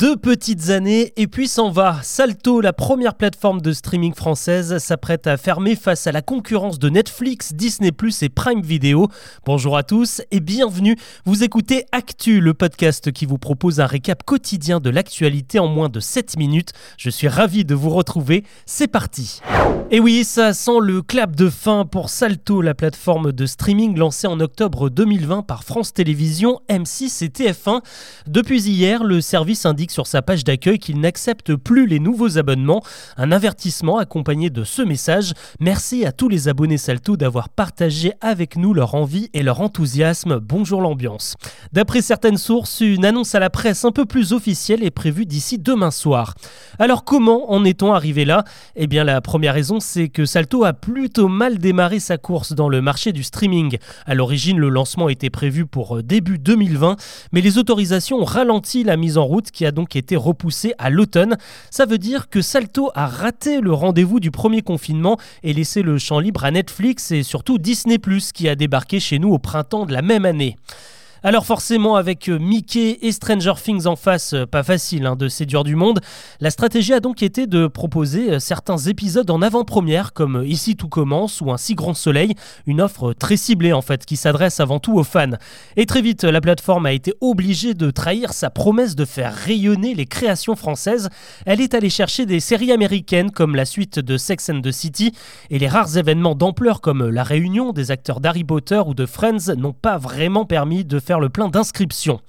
Deux petites années et puis s'en va. Salto, la première plateforme de streaming française, s'apprête à fermer face à la concurrence de Netflix, Disney ⁇ et Prime Video. Bonjour à tous et bienvenue. Vous écoutez Actu, le podcast qui vous propose un récap quotidien de l'actualité en moins de 7 minutes. Je suis ravi de vous retrouver. C'est parti. Et oui, ça sent le clap de fin pour Salto, la plateforme de streaming lancée en octobre 2020 par France Télévisions, M6 et TF1. Depuis hier, le service indique sur sa page d'accueil qu'il n'accepte plus les nouveaux abonnements. Un avertissement accompagné de ce message. Merci à tous les abonnés Salto d'avoir partagé avec nous leur envie et leur enthousiasme. Bonjour l'ambiance. D'après certaines sources, une annonce à la presse un peu plus officielle est prévue d'ici demain soir. Alors comment en est-on arrivé là? Eh bien la première raison c'est que Salto a plutôt mal démarré sa course dans le marché du streaming. À l'origine le lancement était prévu pour début 2020 mais les autorisations ont ralenti la mise en route qui a donc qui été repoussé à l'automne. Ça veut dire que Salto a raté le rendez-vous du premier confinement et laissé le champ libre à Netflix et surtout Disney ⁇ qui a débarqué chez nous au printemps de la même année. Alors forcément avec euh, Mickey et Stranger Things en face, euh, pas facile hein, de séduire du monde, la stratégie a donc été de proposer euh, certains épisodes en avant-première comme Ici tout commence ou Un si grand soleil, une offre très ciblée en fait qui s'adresse avant tout aux fans. Et très vite la plateforme a été obligée de trahir sa promesse de faire rayonner les créations françaises. Elle est allée chercher des séries américaines comme la suite de Sex and the City et les rares événements d'ampleur comme la réunion des acteurs d'Harry Potter ou de Friends n'ont pas vraiment permis de faire le plein d'inscriptions.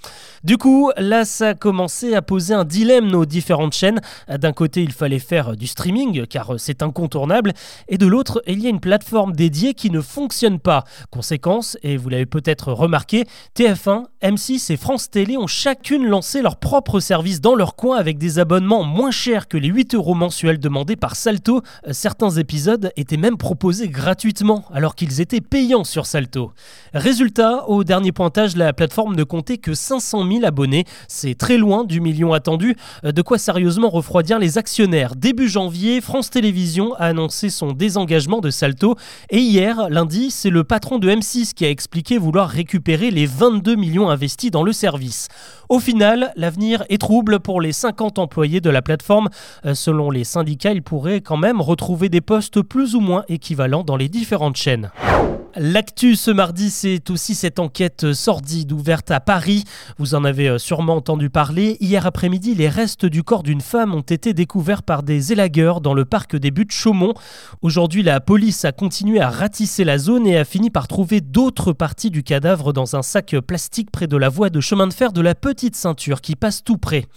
Du coup, là, ça a commencé à poser un dilemme nos différentes chaînes. D'un côté, il fallait faire du streaming, car c'est incontournable, et de l'autre, il y a une plateforme dédiée qui ne fonctionne pas. Conséquence, et vous l'avez peut-être remarqué, TF1, M6 et France Télé ont chacune lancé leur propre service dans leur coin avec des abonnements moins chers que les 8 euros mensuels demandés par Salto. Certains épisodes étaient même proposés gratuitement, alors qu'ils étaient payants sur Salto. Résultat, au dernier pointage, la la plateforme ne comptait que 500 000 abonnés. C'est très loin du million attendu. Euh, de quoi sérieusement refroidir les actionnaires. Début janvier, France Télévisions a annoncé son désengagement de Salto. Et hier, lundi, c'est le patron de M6 qui a expliqué vouloir récupérer les 22 millions investis dans le service. Au final, l'avenir est trouble pour les 50 employés de la plateforme. Euh, selon les syndicats, ils pourraient quand même retrouver des postes plus ou moins équivalents dans les différentes chaînes. L'actu ce mardi, c'est aussi cette enquête sordide ouverte à Paris. Vous en avez euh, sûrement entendu parler. Hier après-midi, les restes du corps d'une femme ont été découverts par des élagueurs dans le parc des Buttes Chaumont. Aujourd'hui, la police a continué à ratisser la zone et a fini par trouver d'autres parties du cadavre dans un sac plastique près de la voie de chemin de fer de la petite ceinture qui passe tout près.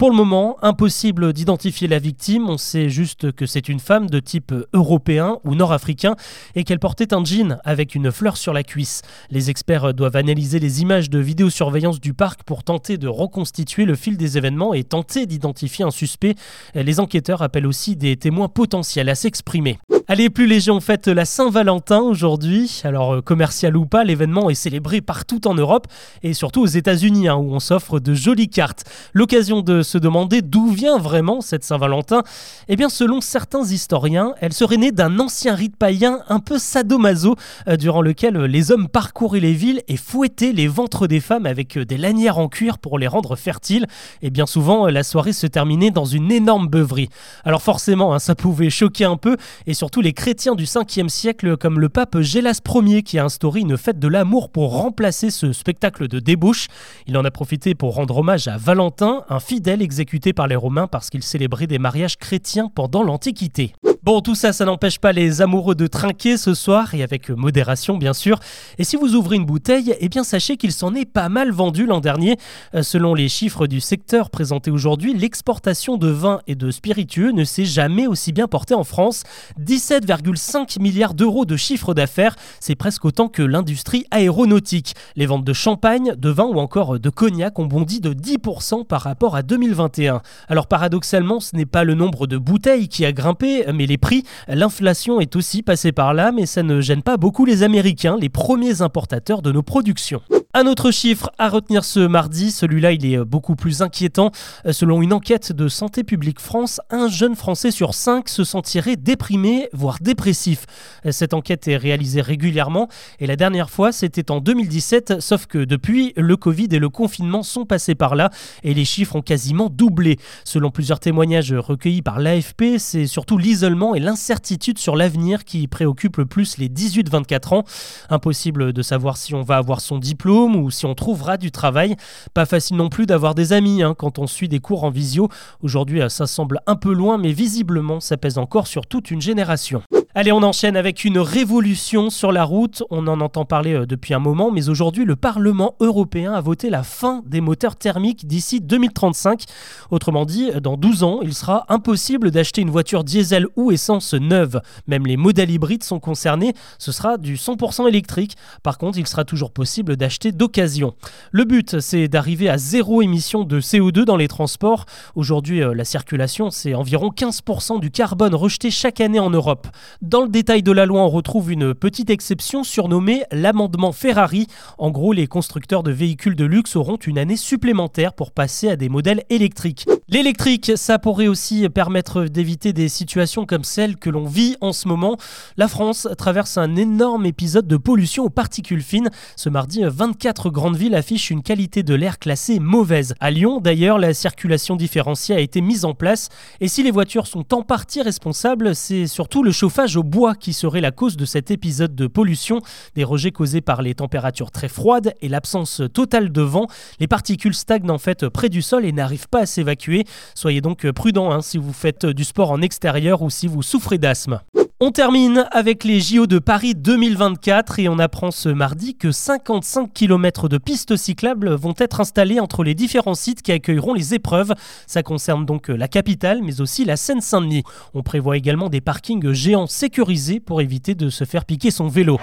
Pour le moment, impossible d'identifier la victime. On sait juste que c'est une femme de type européen ou nord-africain et qu'elle portait un jean avec une fleur sur la cuisse. Les experts doivent analyser les images de vidéosurveillance du parc pour tenter de reconstituer le fil des événements et tenter d'identifier un suspect. Les enquêteurs appellent aussi des témoins potentiels à s'exprimer. Allez, plus léger, fête la Saint-Valentin aujourd'hui. Alors, euh, commercial ou pas, l'événement est célébré partout en Europe et surtout aux États-Unis, hein, où on s'offre de jolies cartes. L'occasion de se demander d'où vient vraiment cette Saint-Valentin. Eh bien, selon certains historiens, elle serait née d'un ancien rite païen un peu sadomaso, euh, durant lequel les hommes parcouraient les villes et fouettaient les ventres des femmes avec euh, des lanières en cuir pour les rendre fertiles. Et bien souvent, la soirée se terminait dans une énorme beuverie. Alors forcément, hein, ça pouvait choquer un peu et surtout les chrétiens du 5e siècle comme le pape Gélas Ier qui a instauré une fête de l'amour pour remplacer ce spectacle de débauche. Il en a profité pour rendre hommage à Valentin, un fidèle exécuté par les Romains parce qu'il célébrait des mariages chrétiens pendant l'Antiquité. Bon, tout ça, ça n'empêche pas les amoureux de trinquer ce soir, et avec modération bien sûr. Et si vous ouvrez une bouteille, eh bien sachez qu'il s'en est pas mal vendu l'an dernier. Euh, selon les chiffres du secteur présentés aujourd'hui, l'exportation de vin et de spiritueux ne s'est jamais aussi bien portée en France. 17,5 milliards d'euros de chiffre d'affaires, c'est presque autant que l'industrie aéronautique. Les ventes de champagne, de vin ou encore de cognac ont bondi de 10% par rapport à 2021. Alors paradoxalement, ce n'est pas le nombre de bouteilles qui a grimpé, mais les L'inflation est aussi passée par là, mais ça ne gêne pas beaucoup les Américains, les premiers importateurs de nos productions. Un autre chiffre à retenir ce mardi, celui-là il est euh, beaucoup plus inquiétant. Euh, selon une enquête de Santé publique France, un jeune Français sur cinq se sentirait déprimé, voire dépressif. Euh, cette enquête est réalisée régulièrement et la dernière fois c'était en 2017, sauf que depuis, le Covid et le confinement sont passés par là et les chiffres ont quasiment doublé. Selon plusieurs témoignages recueillis par l'AFP, c'est surtout l'isolement et l'incertitude sur l'avenir qui préoccupent le plus les 18-24 ans. Impossible de savoir si on va avoir son diplôme ou si on trouvera du travail. Pas facile non plus d'avoir des amis hein, quand on suit des cours en visio. Aujourd'hui, ça semble un peu loin, mais visiblement, ça pèse encore sur toute une génération. Allez, on enchaîne avec une révolution sur la route. On en entend parler euh, depuis un moment, mais aujourd'hui, le Parlement européen a voté la fin des moteurs thermiques d'ici 2035. Autrement dit, dans 12 ans, il sera impossible d'acheter une voiture diesel ou essence neuve. Même les modèles hybrides sont concernés. Ce sera du 100% électrique. Par contre, il sera toujours possible d'acheter d'occasion. Le but, c'est d'arriver à zéro émission de CO2 dans les transports. Aujourd'hui, euh, la circulation, c'est environ 15% du carbone rejeté chaque année en Europe. Dans le détail de la loi, on retrouve une petite exception surnommée l'amendement Ferrari. En gros, les constructeurs de véhicules de luxe auront une année supplémentaire pour passer à des modèles électriques. L'électrique, ça pourrait aussi permettre d'éviter des situations comme celles que l'on vit en ce moment. La France traverse un énorme épisode de pollution aux particules fines. Ce mardi, 24 grandes villes affichent une qualité de l'air classée mauvaise. À Lyon, d'ailleurs, la circulation différenciée a été mise en place. Et si les voitures sont en partie responsables, c'est surtout le chauffage au bois qui serait la cause de cet épisode de pollution. Des rejets causés par les températures très froides et l'absence totale de vent. Les particules stagnent en fait près du sol et n'arrivent pas à s'évacuer. Soyez donc prudents hein, si vous faites du sport en extérieur ou si vous souffrez d'asthme. On termine avec les JO de Paris 2024 et on apprend ce mardi que 55 km de pistes cyclables vont être installées entre les différents sites qui accueilleront les épreuves. Ça concerne donc la capitale mais aussi la Seine-Saint-Denis. On prévoit également des parkings géants sécurisés pour éviter de se faire piquer son vélo.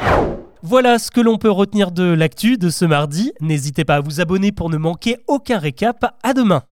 Voilà ce que l'on peut retenir de l'actu de ce mardi. N'hésitez pas à vous abonner pour ne manquer aucun récap. À demain.